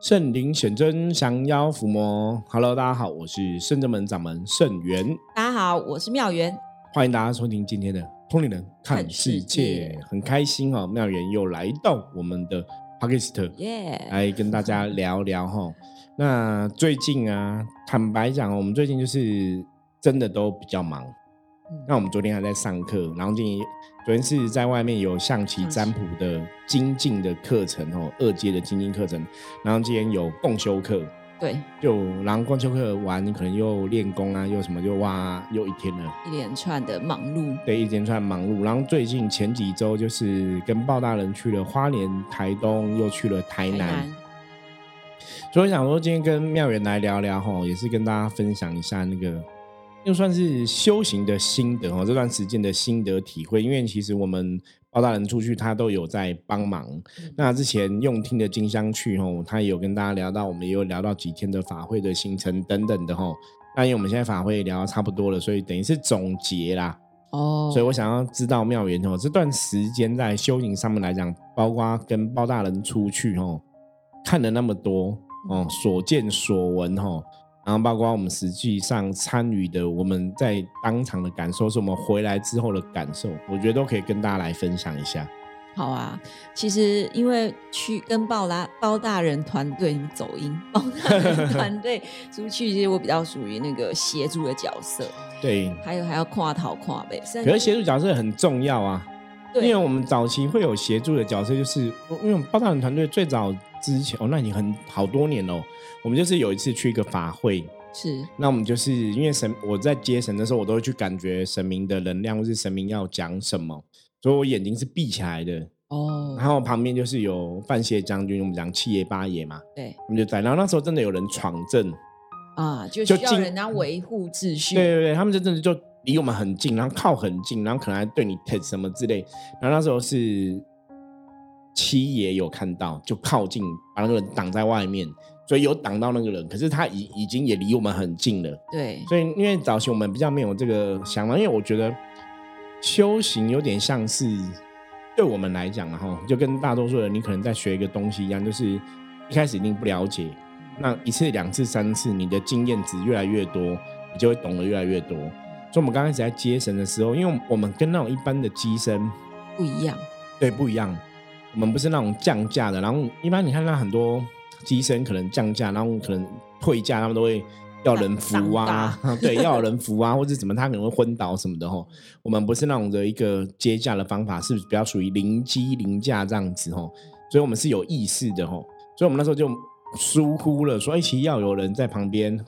圣灵显真，降妖伏魔。Hello，大家好，我是圣真门掌门圣元。大家好，我是妙元。欢迎大家收听今天的《通灵人看世界》，很开心哦，妙元又来到我们的 Podcast，耶，来跟大家聊聊哈。那最近啊，坦白讲，我们最近就是真的都比较忙。那我们昨天还在上课，然后今天昨天是在外面有象棋占卜的精进的课程哦，二阶的精进课程。然后今天有共修课，对，就然后共修课完，你可能又练功啊，又什么，就哇，又一天了，一连串的忙碌，对，一连串忙碌。然后最近前几周就是跟鲍大人去了花莲、台东，又去了台南。所以想说今天跟妙元来聊聊哈，也是跟大家分享一下那个。就算是修行的心得哦，这段时间的心得体会，因为其实我们包大人出去，他都有在帮忙。那之前用听的金香去吼，他也有跟大家聊到，我们也有聊到几天的法会的行程等等的吼。那因为我们现在法会聊差不多了，所以等于是总结啦。哦，所以我想要知道妙缘哦，这段时间在修行上面来讲，包括跟包大人出去吼，看了那么多哦，所见所闻吼。然后包括我们实际上参与的，我们在当场的感受，是我们回来之后的感受，我觉得都可以跟大家来分享一下。好啊，其实因为去跟包大包大人团队你走音，包大人团队出去，其实我比较属于那个协助的角色。对，还有还要跨讨跨背，可是协助角色很重要啊。因为我们早期会有协助的角色，就是因为我们报道人团队最早之前哦，那已经很好多年哦。我们就是有一次去一个法会，是那我们就是因为神，我在接神的时候，我都会去感觉神明的能量，或是神明要讲什么，所以我眼睛是闭起来的哦。然后旁边就是有范谢将军，我们讲七爷八爷嘛，对，我们就在。然后那时候真的有人闯阵啊，就需要人家维护秩序。对对对，他们就真的就离我们很近，然后靠很近，然后可能还对你 t 什么之类。然后那时候是七爷有看到，就靠近把那个人挡在外面。所以有挡到那个人，可是他已已经也离我们很近了。对，所以因为早期我们比较没有这个想法，因为我觉得修行有点像是对我们来讲，然后就跟大多数人你可能在学一个东西一样，就是一开始一定不了解，那一次、两次、三次，你的经验值越来越多，你就会懂得越来越多。所以我们刚开始在接神的时候，因为我们跟那种一般的机身不一样，对，不一样。我们不是那种降价的，然后一般你看那很多。机身可能降价，然后可能退价，他们都会要人扶啊，对，要有人扶啊，或者怎么，他可能会昏倒什么的吼。我们不是那种的一个接价的方法，是比较属于零机零价这样子吼，所以我们是有意识的吼，所以我们那时候就疏忽了，说一起要有人在旁边。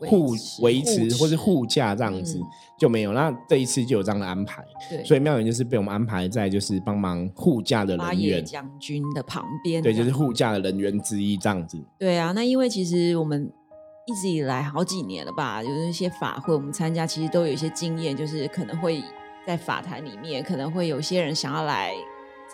护维持或是护驾这样子就没有，那这一次就有这样的安排。对，所以妙远就是被我们安排在就是帮忙护驾的人员将军的旁边。对，就是护驾的人员之一这样子。对啊，那因为其实我们一直以来好几年了吧，有一些法会我们参加，其实都有一些经验，就是可能会在法坛里面，可能会有些人想要来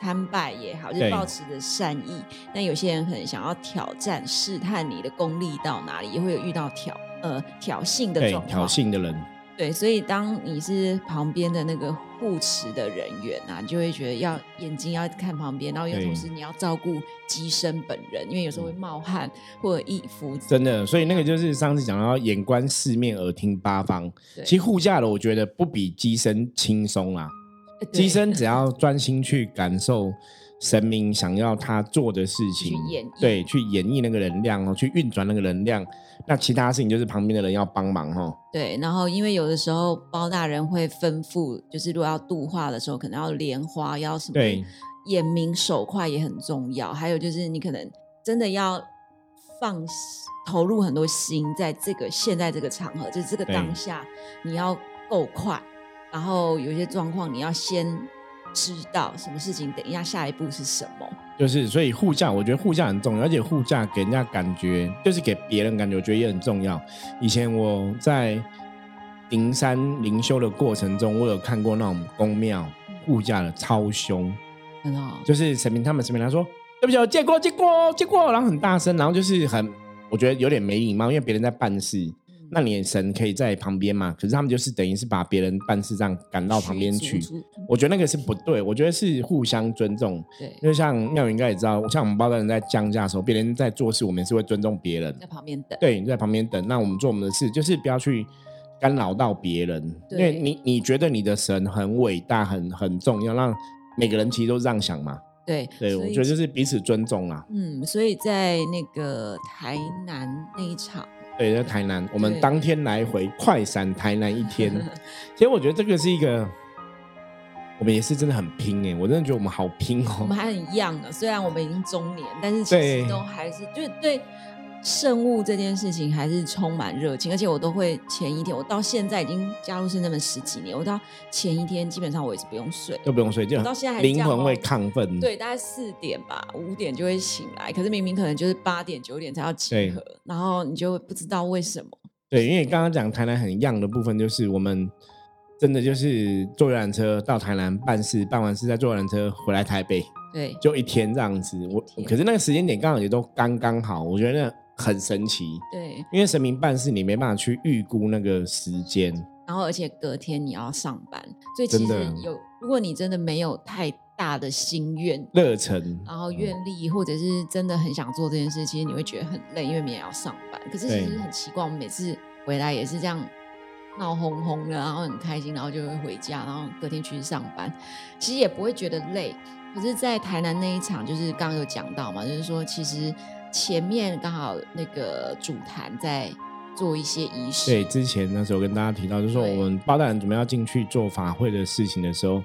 参拜也好，就抱持着善意；那有些人可能想要挑战、试探你的功力到哪里，也会有遇到挑。呃，挑衅的状况，挑衅的人，对，所以当你是旁边的那个护持的人员啊，你就会觉得要眼睛要看旁边，然后又同时你要照顾机身本人，因为有时候会冒汗或者衣服。真的，所以那个就是上次讲到眼观四面，耳听八方。其实护驾的，我觉得不比机身轻松啊。机身只要专心去感受。神明想要他做的事情，去演对，去演绎那个能量哦，去运转那个能量。那其他事情就是旁边的人要帮忙哦。对，然后因为有的时候包大人会吩咐，就是如果要度化的时候，可能要莲花，要什么？对，眼明手快也很重要。还有就是你可能真的要放投入很多心在这个现在这个场合，就是这个当下，你要够快。然后有些状况你要先。知道什么事情，等一下下一步是什么？就是，所以护驾，我觉得护驾很重要，而且护驾给人家感觉，就是给别人感觉，我觉得也很重要。以前我在灵山灵修的过程中，我有看过那种宫庙护驾的超凶，很好，就是神明他们神明他说对不起，我借过借过借过，然后很大声，然后就是很，我觉得有点没礼貌，因为别人在办事，那你神可以在旁边嘛？可是他们就是等于是把别人办事这样赶到旁边去，我觉得那个是不对。我觉得是互相尊重。对，因为像妙云应该也知道，像我们包大人在降价的时候，别人在做事，我们是会尊重别人，在旁边等。对，你在旁边等。那我们做我们的事，就是不要去干扰到别人，因为你你觉得你的神很伟大、很很重要，让每个人其实都这样想嘛。对，对，我觉得就是彼此尊重啦。嗯，所以在那个台南那一场，对，在台南，我们当天来回快闪台南一天。其实我觉得这个是一个，我们也是真的很拼哎，我真的觉得我们好拼哦。我们还很 young 啊，虽然我们已经中年，但是其实都还是就对。圣物这件事情还是充满热情，而且我都会前一天，我到现在已经加入圣那么十几年，我到前一天基本上我也是不用睡，都不用睡，就到现在还灵魂会亢奋。对，大概四点吧，五点就会醒来，可是明明可能就是八点九点才要集合，然后你就不知道为什么。对，因为刚刚讲台南很样的部分，就是我们真的就是坐游览车到台南办事，办完事再坐游览车回来台北，对，就一天这样子。我可是那个时间点刚好也都刚刚好，我觉得。很神奇，对，因为神明办事，你没办法去预估那个时间，然后而且隔天你要上班，所以其实有，如果你真的没有太大的心愿、热忱，然后愿力，或者是真的很想做这件事，其实你会觉得很累，因为明天要上班。可是其实很奇怪，我们每次回来也是这样闹哄哄的，然后很开心，然后就会回家，然后隔天去上班，其实也不会觉得累。可是，在台南那一场，就是刚刚有讲到嘛，就是说其实。前面刚好那个主坛在做一些仪式。对，之前那时候跟大家提到，就是说我们包大人准备要进去做法会的事情的时候，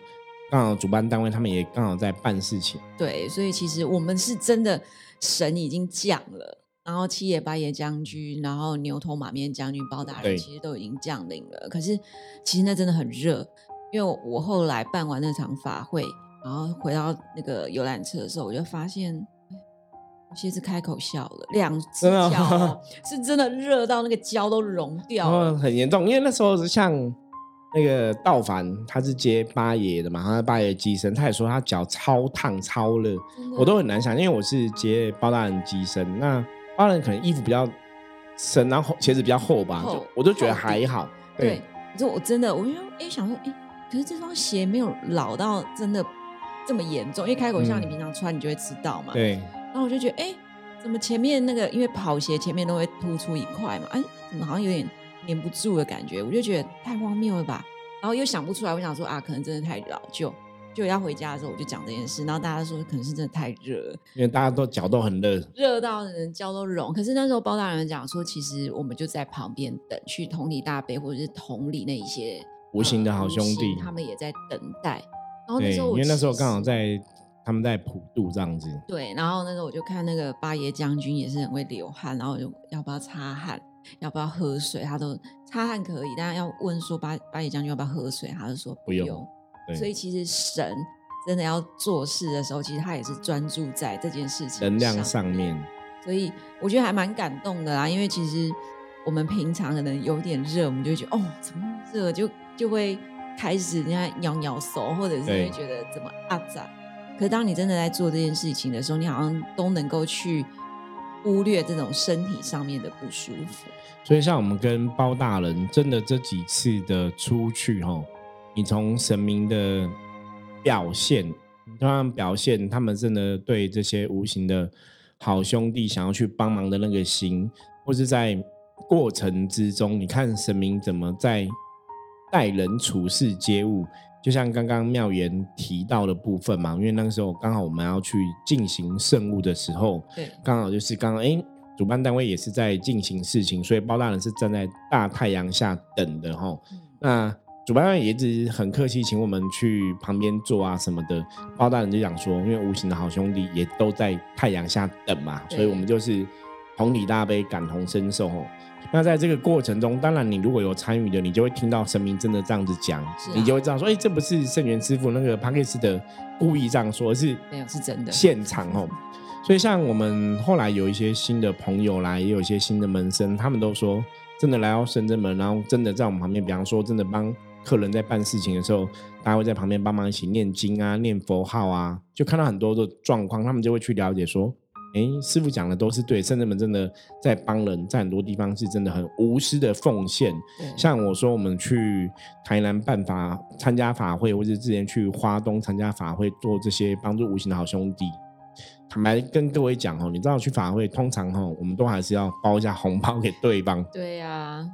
刚好主办单位他们也刚好在办事情。对，所以其实我们是真的神已经降了，然后七爷八爷将军，然后牛头马面将军包大人其实都已经降临了。可是其实那真的很热，因为我后来办完那场法会，然后回到那个游览车的时候，我就发现。蝎子开口笑了，两只脚 是真的热到那个胶都融掉了，很严重。因为那时候是像那个道凡，他是接八爷的嘛，他是八爷机身，他也说他脚超烫超热，我都很难想，因为我是接包大人机身，那包大人可能衣服比较深，然后鞋子比较厚吧，就我就觉得还好。对，可是我真的，我就哎想说，哎，可是这双鞋没有老到真的这么严重，因为开口笑你平常穿你就会知道嘛。对。然后我就觉得，哎，怎么前面那个，因为跑鞋前面都会突出一块嘛，哎，怎么好像有点粘不住的感觉？我就觉得太荒谬了吧。然后又想不出来，我想说啊，可能真的太老旧。就要回家的时候，我就讲这件事，然后大家说可能是真的太热，因为大家都脚都很热，热到人脚都融。可是那时候包大人讲说，其实我们就在旁边等，去同理大悲或者是同理那一些无形的好兄弟，他们也在等待。然后那时候，因为那时候刚好在。他们在普渡这样子，对，然后那时候我就看那个八爷将军也是很会流汗，然后就要不要擦汗，要不要喝水，他都擦汗可以，但是要问说八八爷将军要不要喝水，他就说不用。所以其实神真的要做事的时候，其实他也是专注在这件事情能量上面。所以我觉得还蛮感动的啦，因为其实我们平常可能有点热，我们就会觉得哦，怎么热，就就会开始人家咬咬手，或者是会觉得怎么阿展。可是当你真的在做这件事情的时候，你好像都能够去忽略这种身体上面的不舒服。所以，像我们跟包大人真的这几次的出去，哈，你从神明的表现，当然表现他们真的对这些无形的好兄弟想要去帮忙的那个心，或是在过程之中，你看神明怎么在待人处事接物。就像刚刚妙言提到的部分嘛，因为那个时候刚好我们要去进行圣物的时候，对，刚好就是刚刚哎，主办单位也是在进行事情，所以包大人是站在大太阳下等的哈。那主办单位也一直很客气，请我们去旁边坐啊什么的。包大人就讲说，因为无形的好兄弟也都在太阳下等嘛，所以我们就是同理大悲，感同身受哦。那在这个过程中，当然你如果有参与的，你就会听到神明真的这样子讲，你就会知道说，哎，这不是圣元师傅那个帕克斯的故意这样说，而是没有是真的现场哦。所以像我们后来有一些新的朋友来，也有一些新的门生，他们都说，真的来到深圳门，然后真的在我们旁边，比方说真的帮客人在办事情的时候，大家会在旁边帮忙一起念经啊、念佛号啊，就看到很多的状况，他们就会去了解说，哎，师傅讲的都是对，圣人们真的在帮人，在很多地方是真的很无私的奉献。像我说，我们去台南办法、参加法会，或者之前去花东参加法会，做这些帮助无形的好兄弟。坦白跟各位讲哦，你知道去法会通常哦，我们都还是要包一下红包给对方。对呀，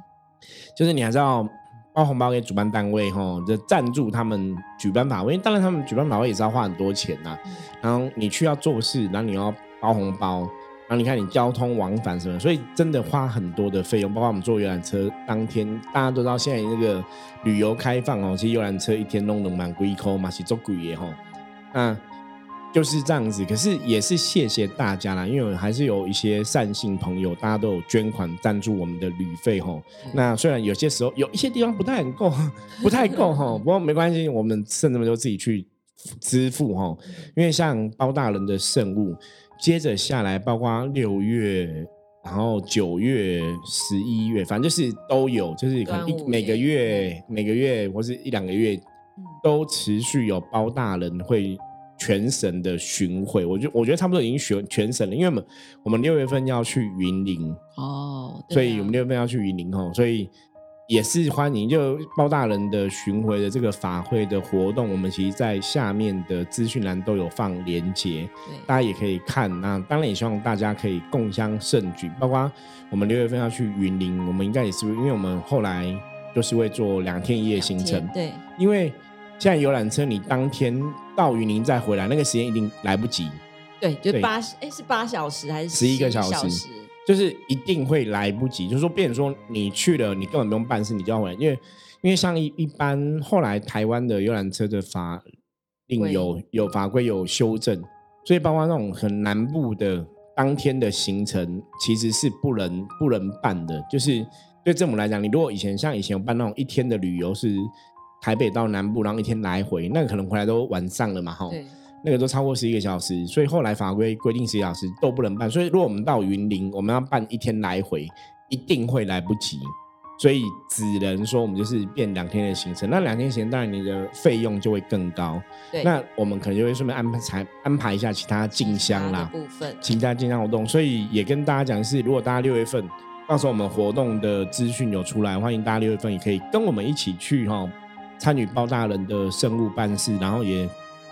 就是你还是要包红包给主办单位哈，就赞助他们举办法会。当然，他们举办法会也是要花很多钱呐。然后你去要做事，然后你要包红包，然后你看你交通往返什么，所以真的花很多的费用。包括我们坐游览车当天，大家都知道现在那个旅游开放哦，其实游览车一天弄得蛮贵，扣嘛是做贵的哈。那就是这样子，可是也是谢谢大家啦，因为还是有一些善心朋友，大家都有捐款赞助我们的旅费吼。那虽然有些时候有一些地方不太够，不太够哈，不过没关系，我们甚至们都自己去支付哈。因为像包大人的圣物，接着下来，包括六月，然后九月、十一月，反正就是都有，就是可能一每个月、每个月或是一两个月，都持续有包大人会。全省的巡回，我觉我觉得差不多已经巡全省了，因为我们我们六月份要去云林。哦，所以我们六月份要去云林哦，所以也是欢迎就包大人的巡回的这个法会的活动，我们其实在下面的资讯栏都有放连接，大家也可以看。那当然也希望大家可以共襄盛举，包括我们六月份要去云林，我们应该也是因为我们后来就是会做两天一夜行程，对，因为。现在游览车，你当天到云林再回来，那个时间一定来不及。对，就八哎是八小时还是十一个小时？就是一定会来不及。就是说，变成说你去了，你根本不用办事，你就要回来。因为因为像一一般后来台湾的游览车的法令有有法规有修正，所以包括那种很南部的当天的行程，其实是不能不能办的。就是对政府来讲，你如果以前像以前有办那种一天的旅游是。台北到南部，然后一天来回，那个可能回来都晚上了嘛，哈，那个都超过十一个小时，所以后来法规规定十小时都不能办。所以如果我们到云林，我们要办一天来回，一定会来不及，所以只能说我们就是变两天的行程。那两天行程，当然你的费用就会更高。对，那我们可能就会顺便安排安排一下其他进香啦部分，其他进香活动。所以也跟大家讲是，如果大家六月份到时候我们活动的资讯有出来，欢迎大家六月份也可以跟我们一起去哈。参与包大人的圣物办事，然后也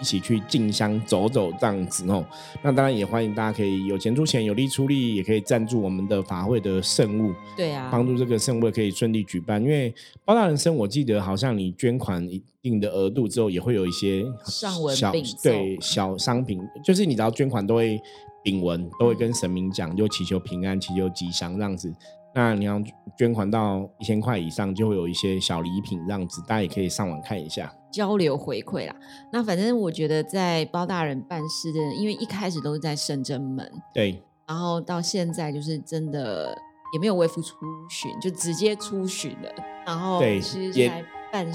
一起去进香走走这样子哦。那当然也欢迎大家可以有钱出钱，有力出力，也可以赞助我们的法会的圣物。对啊，帮助这个圣物可以顺利举办。因为包大人生，我记得好像你捐款一定的额度之后，也会有一些上文小对小商品，就是你只要捐款都会禀文，都会跟神明讲，就祈求平安，祈求吉祥这样子。那你要捐款到一千块以上，就会有一些小礼品这样子，大家也可以上网看一下，交流回馈啦。那反正我觉得在包大人办事的，因为一开始都是在圣真门，对，然后到现在就是真的也没有微服出巡，就直接出巡了，然后对也。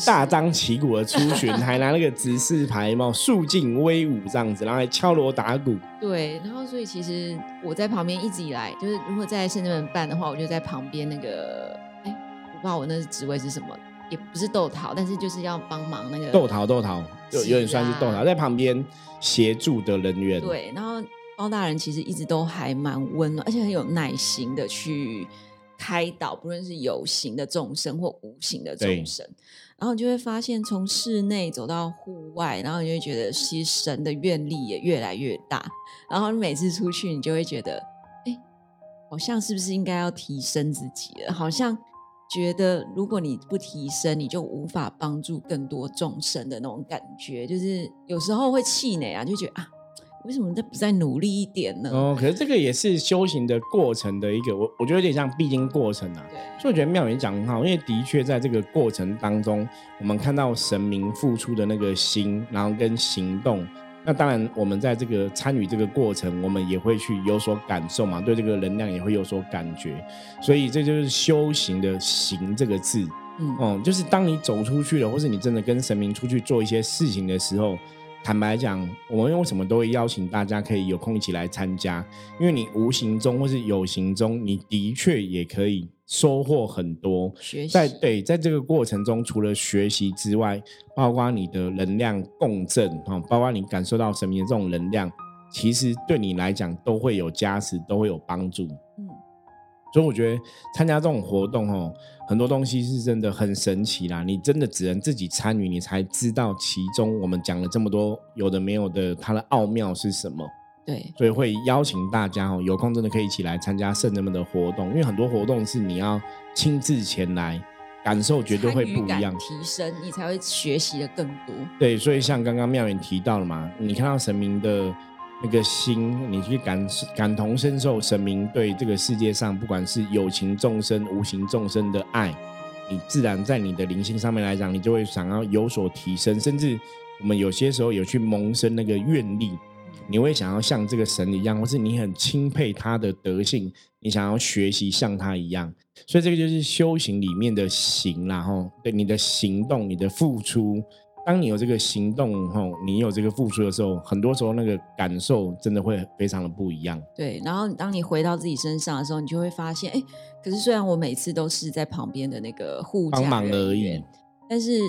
大张旗鼓的出巡，还拿那个指示牌嘛，肃静威武这样子，然后还敲锣打鼓。对，然后所以其实我在旁边一直以来，就是如果在深圳门办的话，我就在旁边那个，哎，我不知道我那职位是什么，也不是豆桃，但是就是要帮忙那个豆桃豆桃，就有点算是豆桃，在旁边协助的人员。对，然后包大人其实一直都还蛮温暖，而且很有耐心的去开导，不论是有形的众生或无形的众生。然后你就会发现，从室内走到户外，然后你就会觉得，其实神的愿力也越来越大。然后你每次出去，你就会觉得，哎，好像是不是应该要提升自己了？好像觉得，如果你不提升，你就无法帮助更多众生的那种感觉，就是有时候会气馁啊，就觉得啊。为什么再不再努力一点呢？哦，可是这个也是修行的过程的一个，我我觉得有点像必经过程啊。所以我觉得妙言讲很好，因为的确在这个过程当中，我们看到神明付出的那个心，然后跟行动。那当然，我们在这个参与这个过程，我们也会去有所感受嘛，对这个能量也会有所感觉。所以这就是修行的“行”这个字。嗯，哦，就是当你走出去了，或是你真的跟神明出去做一些事情的时候。坦白讲，我们为什么都会邀请大家可以有空一起来参加？因为你无形中或是有形中，你的确也可以收获很多。学在对，在这个过程中，除了学习之外，包括你的能量共振啊，包括你感受到神明的这种能量，其实对你来讲都会有加持，都会有帮助。嗯，所以我觉得参加这种活动哦，很多东西是真的很神奇啦。你真的只能自己参与，你才知道其中我们讲了这么多有的没有的，它的奥妙是什么。对，所以会邀请大家哦，有空真的可以一起来参加圣人们的活动，因为很多活动是你要亲自前来。感受绝对会不一样，提升你才会学习的更多。对，所以像刚刚妙远提到了嘛，你看到神明的那个心，你去感感同身受神明对这个世界上不管是有情众生、无形众生的爱，你自然在你的灵性上面来讲，你就会想要有所提升，甚至我们有些时候有去萌生那个愿力。你会想要像这个神一样，或是你很钦佩他的德性，你想要学习像他一样，所以这个就是修行里面的行然后对你的行动、你的付出，当你有这个行动后，你有这个付出的时候，很多时候那个感受真的会非常的不一样。对，然后当你回到自己身上的时候，你就会发现，哎，可是虽然我每次都是在旁边的那个护帮忙而已，但是。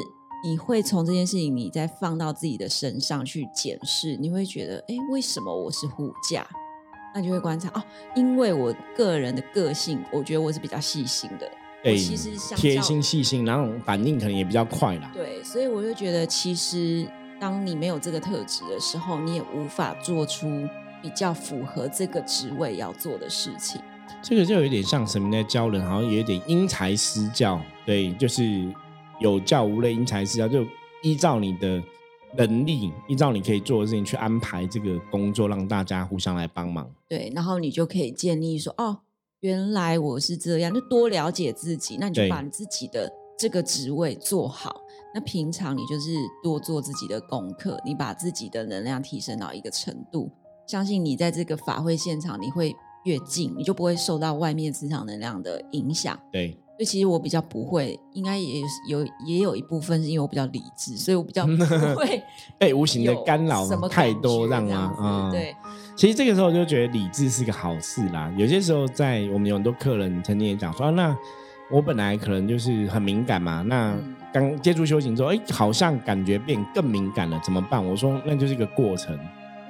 你会从这件事情，你再放到自己的身上去检视，你会觉得，哎，为什么我是护驾？那就会观察哦，因为我个人的个性，我觉得我是比较细心的，对，其实贴心细心，然后反应可能也比较快啦。对，所以我就觉得，其实当你没有这个特质的时候，你也无法做出比较符合这个职位要做的事情。这个就有点像什么在教人，好像有点因材施教，对，就是。有教无类，因材施教，就依照你的能力，依照你可以做的事情去安排这个工作，让大家互相来帮忙。对，然后你就可以建立说，哦，原来我是这样，就多了解自己。那你就把你自己的这个职位做好。那平常你就是多做自己的功课，你把自己的能量提升到一个程度，相信你在这个法会现场，你会越近，你就不会受到外面磁场能量的影响。对。所以其实我比较不会，应该也有也有一部分是因为我比较理智，所以我比较 不会被无形的干扰太多，让啊，对。其实这个时候就觉得理智是个好事啦。有些时候在我们有很多客人曾经也讲说，那我本来可能就是很敏感嘛，那刚接触修行之后，哎，好像感觉变更敏感了，怎么办？我说那就是一个过程，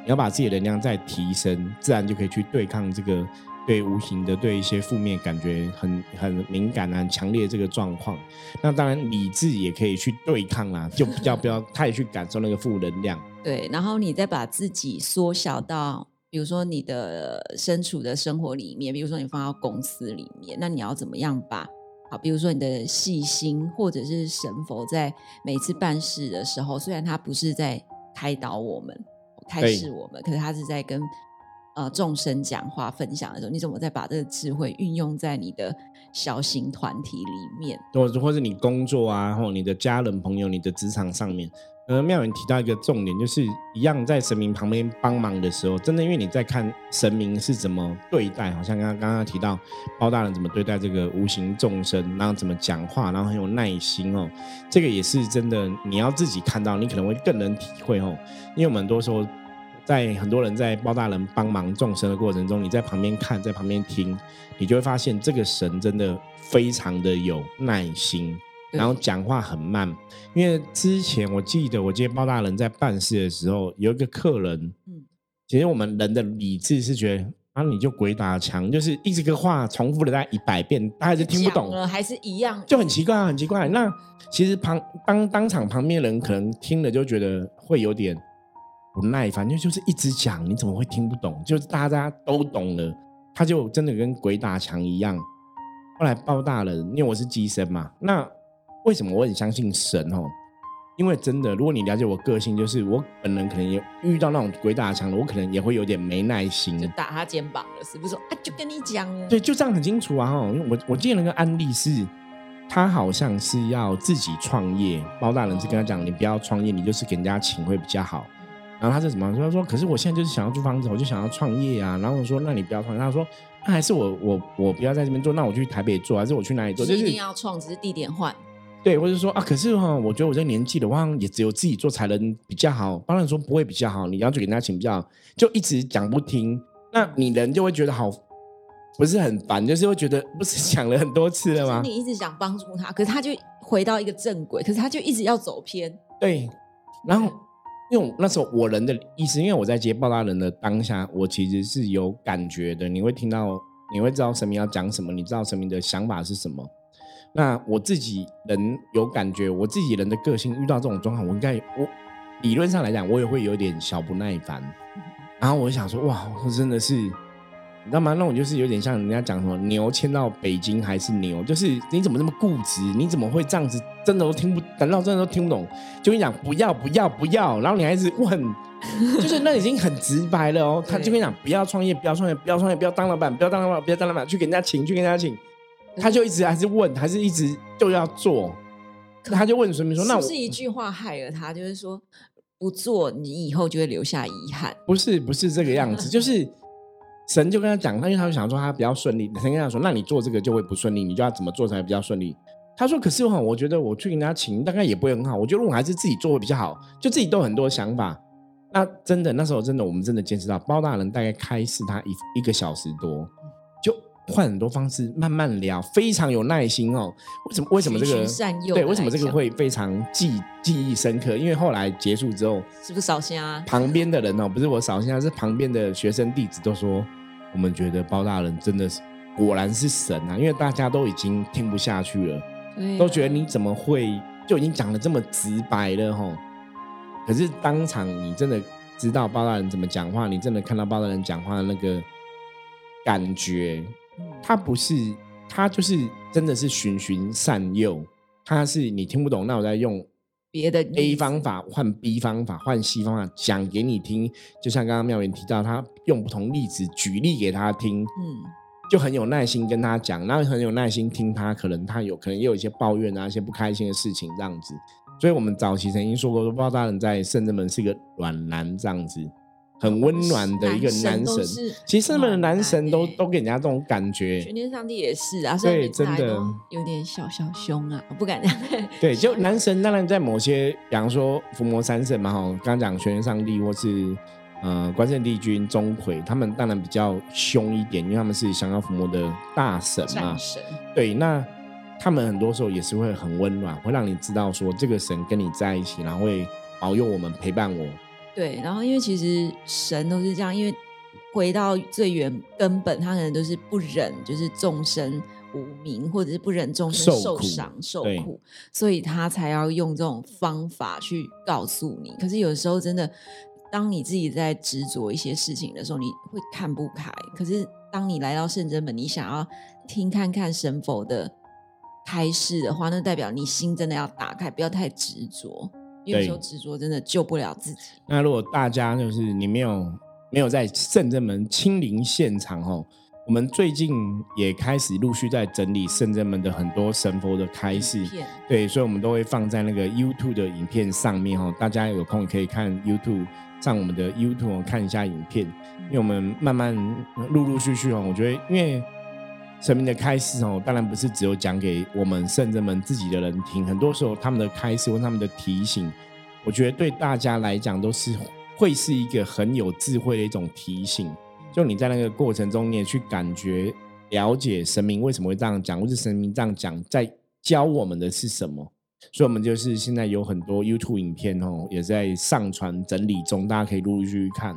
你要把自己的能量再提升，自然就可以去对抗这个。对无形的，对一些负面感觉很很敏感啊，很强烈这个状况，那当然理智也可以去对抗啦，就比较不要太去感受那个负能量。对，然后你再把自己缩小到，比如说你的身处的生活里面，比如说你放到公司里面，那你要怎么样把好，比如说你的细心或者是神佛在每次办事的时候，虽然他不是在开导我们、开示我们，可是他是在跟。呃，众生讲话分享的时候，你怎么再把这个智慧运用在你的小型团体里面？或者或者你工作啊，或你的家人朋友、你的职场上面，呃，妙远提到一个重点，就是一样在神明旁边帮忙的时候，真的因为你在看神明是怎么对待，好像刚刚刚刚提到包大人怎么对待这个无形众生，然后怎么讲话，然后很有耐心哦，这个也是真的，你要自己看到，你可能会更能体会哦，因为我们很多时候。在很多人在包大人帮忙众生的过程中，你在旁边看，在旁边听，你就会发现这个神真的非常的有耐心，然后讲话很慢。因为之前我记得我接包大人在办事的时候，有一个客人，嗯，其实我们人的理智是觉得啊，你就鬼打墙，就是一直个话重复了大概一百遍，大家就听不懂了，还是一样，就很奇怪，很奇怪。那其实旁当当场旁边人可能听了就觉得会有点。不耐烦，就就是一直讲，你怎么会听不懂？就是大家都懂了，他就真的跟鬼打墙一样。后来包大人，因为我是机身嘛，那为什么我很相信神哦？因为真的，如果你了解我个性，就是我本人可能也遇到那种鬼打墙的，我可能也会有点没耐心，就打他肩膀了，是不是？啊，就跟你讲了，对，就这样很清楚啊。哈，因为我我记得那个案例是，他好像是要自己创业，包大人是跟他讲，你不要创业，你就是给人家请会比较好。然后他是怎么说？他说：“可是我现在就是想要租房子，我就想要创业啊。”然后我说：“那你不要创业。”他说：“那还是我我我不要在这边做，那我去台北做，还是我去哪里做？”就是一定要创，只是地点换。对，或者说啊，可是哈，我觉得我这个年纪的话，也只有自己做才能比较好。当然说不会比较好，你要去给人家请比较好，就一直讲不听，那你人就会觉得好，不是很烦，就是会觉得不是 讲了很多次了吗？你一直想帮助他，可是他就回到一个正轨，可是他就一直要走偏。对，然后。因为那时候我人的意思，因为我在接报大人的当下，我其实是有感觉的。你会听到，你会知道神明要讲什么，你知道神明的想法是什么。那我自己人有感觉，我自己人的个性遇到这种状况，我应该我理论上来讲，我也会有点小不耐烦。然后我就想说，哇，我真的是。你知道吗？那种就是有点像人家讲什么牛迁到北京还是牛，就是你怎么这么固执？你怎么会这样子？真的都听不，难道真的都听不懂？就跟你讲不要不要不要，然后你还是问，就是那已经很直白了哦。他 就跟你讲不要创业，不要创业，不要创业，不要当老板，不要当老板，不要当老板，去给人家请，去给人家请。他就一直还是问，还是一直就要做。他就问孙明说：“那不是一句话害了他，就是说不做，你以后就会留下遗憾。”不是不是这个样子，就是。神就跟他讲，他因为他就想说他比较顺利。神跟他说：“那你做这个就会不顺利，你就要怎么做才比较顺利？”他说：“可是哈，我觉得我去跟他请，大概也不会很好。我觉得我还是自己做会比较好，就自己都很多想法。那真的那时候真的，我们真的坚持到包大人大概开始他一一个小时多，就换很多方式慢慢聊，非常有耐心哦。为什么？为什么这个？对，为什么这个会非常记记忆深刻？因为后来结束之后，是不是扫兴啊？旁边的人哦，不是我扫兴啊，是旁边的学生弟子都说。我们觉得包大人真的是果然是神啊，因为大家都已经听不下去了，都觉得你怎么会就已经讲的这么直白了哈？可是当场你真的知道包大人怎么讲话，你真的看到包大人讲话的那个感觉，他不是他就是真的是循循善诱，他是你听不懂，那我在用。别的 A 方法换 B 方法换 C 方法讲给你听，就像刚刚妙云提到，他用不同例子举例给他听，嗯，就很有耐心跟他讲，然后很有耐心听他，可能他有可能也有一些抱怨啊，一些不开心的事情这样子。所以我们早期曾经说过，说包大人在圣人门是一个软男这样子。很温暖的一个男神，其实他们的男神都都给人家这种感觉。全天上帝也是啊，所以真的有点小小凶啊，不敢这样。对，就男神当然在某些，比方说伏魔三圣嘛，哈，刚刚讲全天上帝或是呃关圣帝君钟馗，他们当然比较凶一点，因为他们是降妖伏魔的大神嘛。神对，那他们很多时候也是会很温暖，会让你知道说这个神跟你在一起，然后会保佑我们，陪伴我。对，然后因为其实神都是这样，因为回到最原根本，他可能都是不忍，就是众生无名，或者是不忍众生受伤受苦，所以他才要用这种方法去告诉你。可是有时候真的，当你自己在执着一些事情的时候，你会看不开。可是当你来到圣真门，你想要听看看神佛的开示的话，那代表你心真的要打开，不要太执着。有时候执着真的救不了自己。那如果大家就是你没有没有在圣真门亲临现场哦，我们最近也开始陆续在整理圣真门的很多神佛的开示，对，所以我们都会放在那个 YouTube 的影片上面哦。大家有空可以看 YouTube 上我们的 YouTube 看一下影片，因为我们慢慢陆陆续续哦，我觉得因为。神明的开示哦，当然不是只有讲给我们圣人们自己的人听，很多时候他们的开示或他们的提醒，我觉得对大家来讲都是会是一个很有智慧的一种提醒。就你在那个过程中，你也去感觉了解神明为什么会这样讲，或是神明这样讲在教我们的是什么。所以，我们就是现在有很多 YouTube 影片哦，也在上传整理中，大家可以陆陆续续看。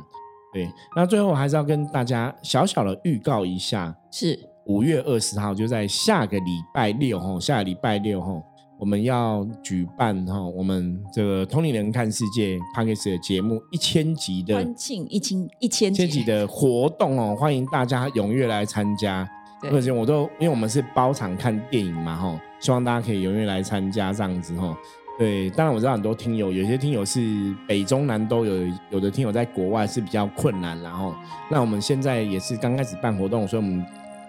对，那最后还是要跟大家小小的预告一下，是。五月二十号就在下个礼拜六哈，下个礼拜六哈，我们要举办哈，我们这个《同龄人看世界》p a d k a s 的节目一千集的欢庆一千一千千集的活动哦，欢迎大家踊跃来参加。而且我都因为我们是包场看电影嘛哈，希望大家可以踊跃来参加这样子哈。对，当然我知道很多听友，有些听友是北中南都有，有的听友在国外是比较困难，然后那我们现在也是刚开始办活动，所以我们。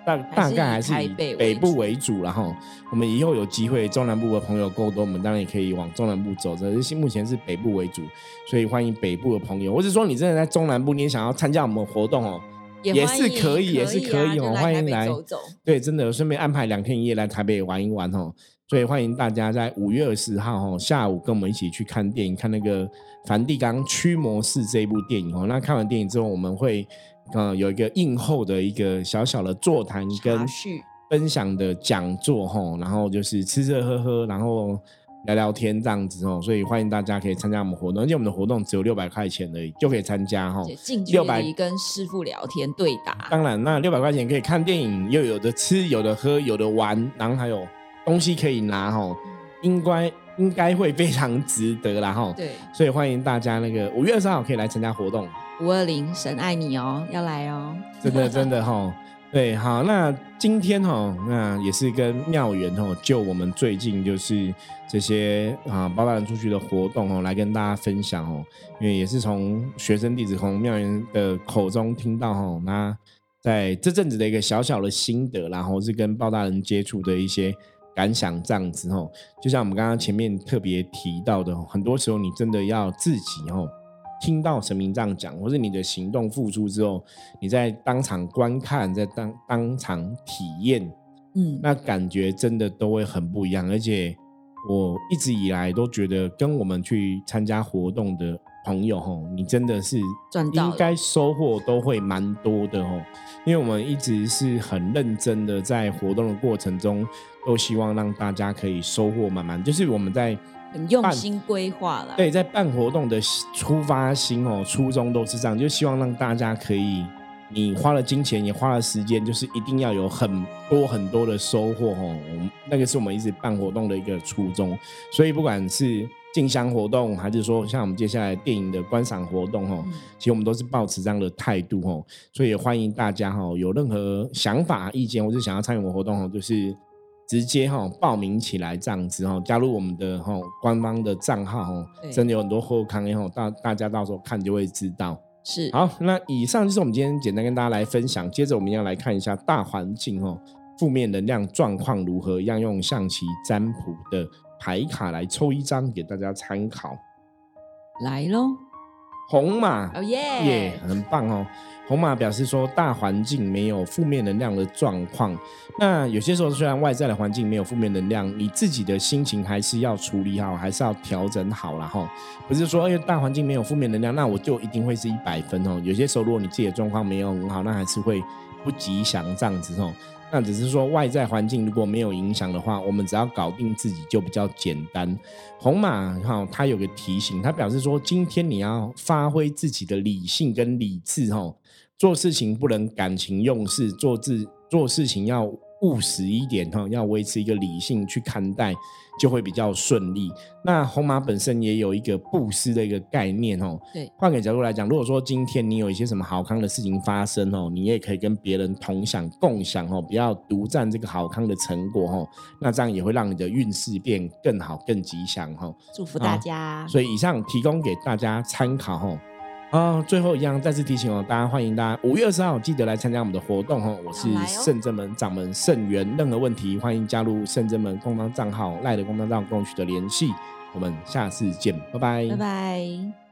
大大概还是以北部为主，然后我们以后有机会中南部的朋友够多，我们当然也可以往中南部走。只是目前是北部为主，所以欢迎北部的朋友。或者说你真的在中南部，你也想要参加我们活动哦，也是可以，也是可以哦，欢迎来走走。对，真的顺便安排两天一夜来台北玩一玩哦。所以欢迎大家在五月二十号哦下午跟我们一起去看电影，看那个梵蒂冈驱魔士这一部电影哦。那看完电影之后，我们会。嗯，有一个映后的一个小小的座谈跟分享的讲座哈，然后就是吃吃喝喝，然后聊聊天这样子哦，所以欢迎大家可以参加我们活动，而且我们的活动只有六百块钱而已就可以参加哈。近距离跟师傅聊天对答。当然，那六百块钱可以看电影，又有的吃，有的喝，有的玩，然后还有东西可以拿哈，应该应该会非常值得啦哈。对，所以欢迎大家那个五月二十号可以来参加活动。五二零神爱你哦，要来哦。真的真的哈。对，好，那今天哈，那也是跟妙缘哈，就我们最近就是这些啊，包大人出去的活动哦，来跟大家分享哦，因为也是从学生弟子从妙缘的口中听到哈，那在这阵子的一个小小的心得，然后是跟包大人接触的一些感想这样子哦，就像我们刚刚前面特别提到的，很多时候你真的要自己哦。听到神明这样讲，或是你的行动付出之后，你在当场观看，在当当场体验，嗯，那感觉真的都会很不一样。而且我一直以来都觉得，跟我们去参加活动的朋友，吼，你真的是应该收获都会蛮多的，吼。因为我们一直是很认真的在活动的过程中，都希望让大家可以收获满满。就是我们在。很用心规划了，对，在办活动的出发心哦，初衷都是这样，就希望让大家可以，你花了金钱也花了时间，就是一定要有很多很多的收获哦。那个是我们一直办活动的一个初衷，所以不管是进香活动，还是说像我们接下来电影的观赏活动哦，其实我们都是保持这样的态度哦。所以也欢迎大家哈，有任何想法、意见，或者想要参与我们活动哦，就是。直接哈报名起来这样子哈，加入我们的哈官方的账号哦，真的有很多后康然后大大家到时候看就会知道。是好，那以上就是我们今天简单跟大家来分享。接着我们要来看一下大环境哦，负面能量状况如何？要用象棋占卜的牌卡来抽一张给大家参考。来喽，红马哦耶耶，很棒哦。红马表示说，大环境没有负面能量的状况。那有些时候，虽然外在的环境没有负面能量，你自己的心情还是要处理好，还是要调整好了哈。不是说，因为大环境没有负面能量，那我就一定会是一百分哦。有些时候，如果你自己的状况没有很好，那还是会不吉祥这样子哦。那只是说，外在环境如果没有影响的话，我们只要搞定自己就比较简单。红马哈，它有个提醒，它表示说，今天你要发挥自己的理性跟理智哈。做事情不能感情用事，做自做事情要务实一点哈，要维持一个理性去看待，就会比较顺利。那红马本身也有一个布施的一个概念哦。对，换个角度来讲，如果说今天你有一些什么好康的事情发生哦，你也可以跟别人同享共享哦，不要独占这个好康的成果哦。那这样也会让你的运势变更好、更吉祥哈。祝福大家。所以以上提供给大家参考哈。啊，最后一样再次提醒哦，大家欢迎大家五月二十号记得来参加我们的活动哦。我是圣真门掌门圣元，任何问题欢迎加入圣真门官方账号赖的官方账号跟我取得联系。我们下次见，拜拜，拜拜。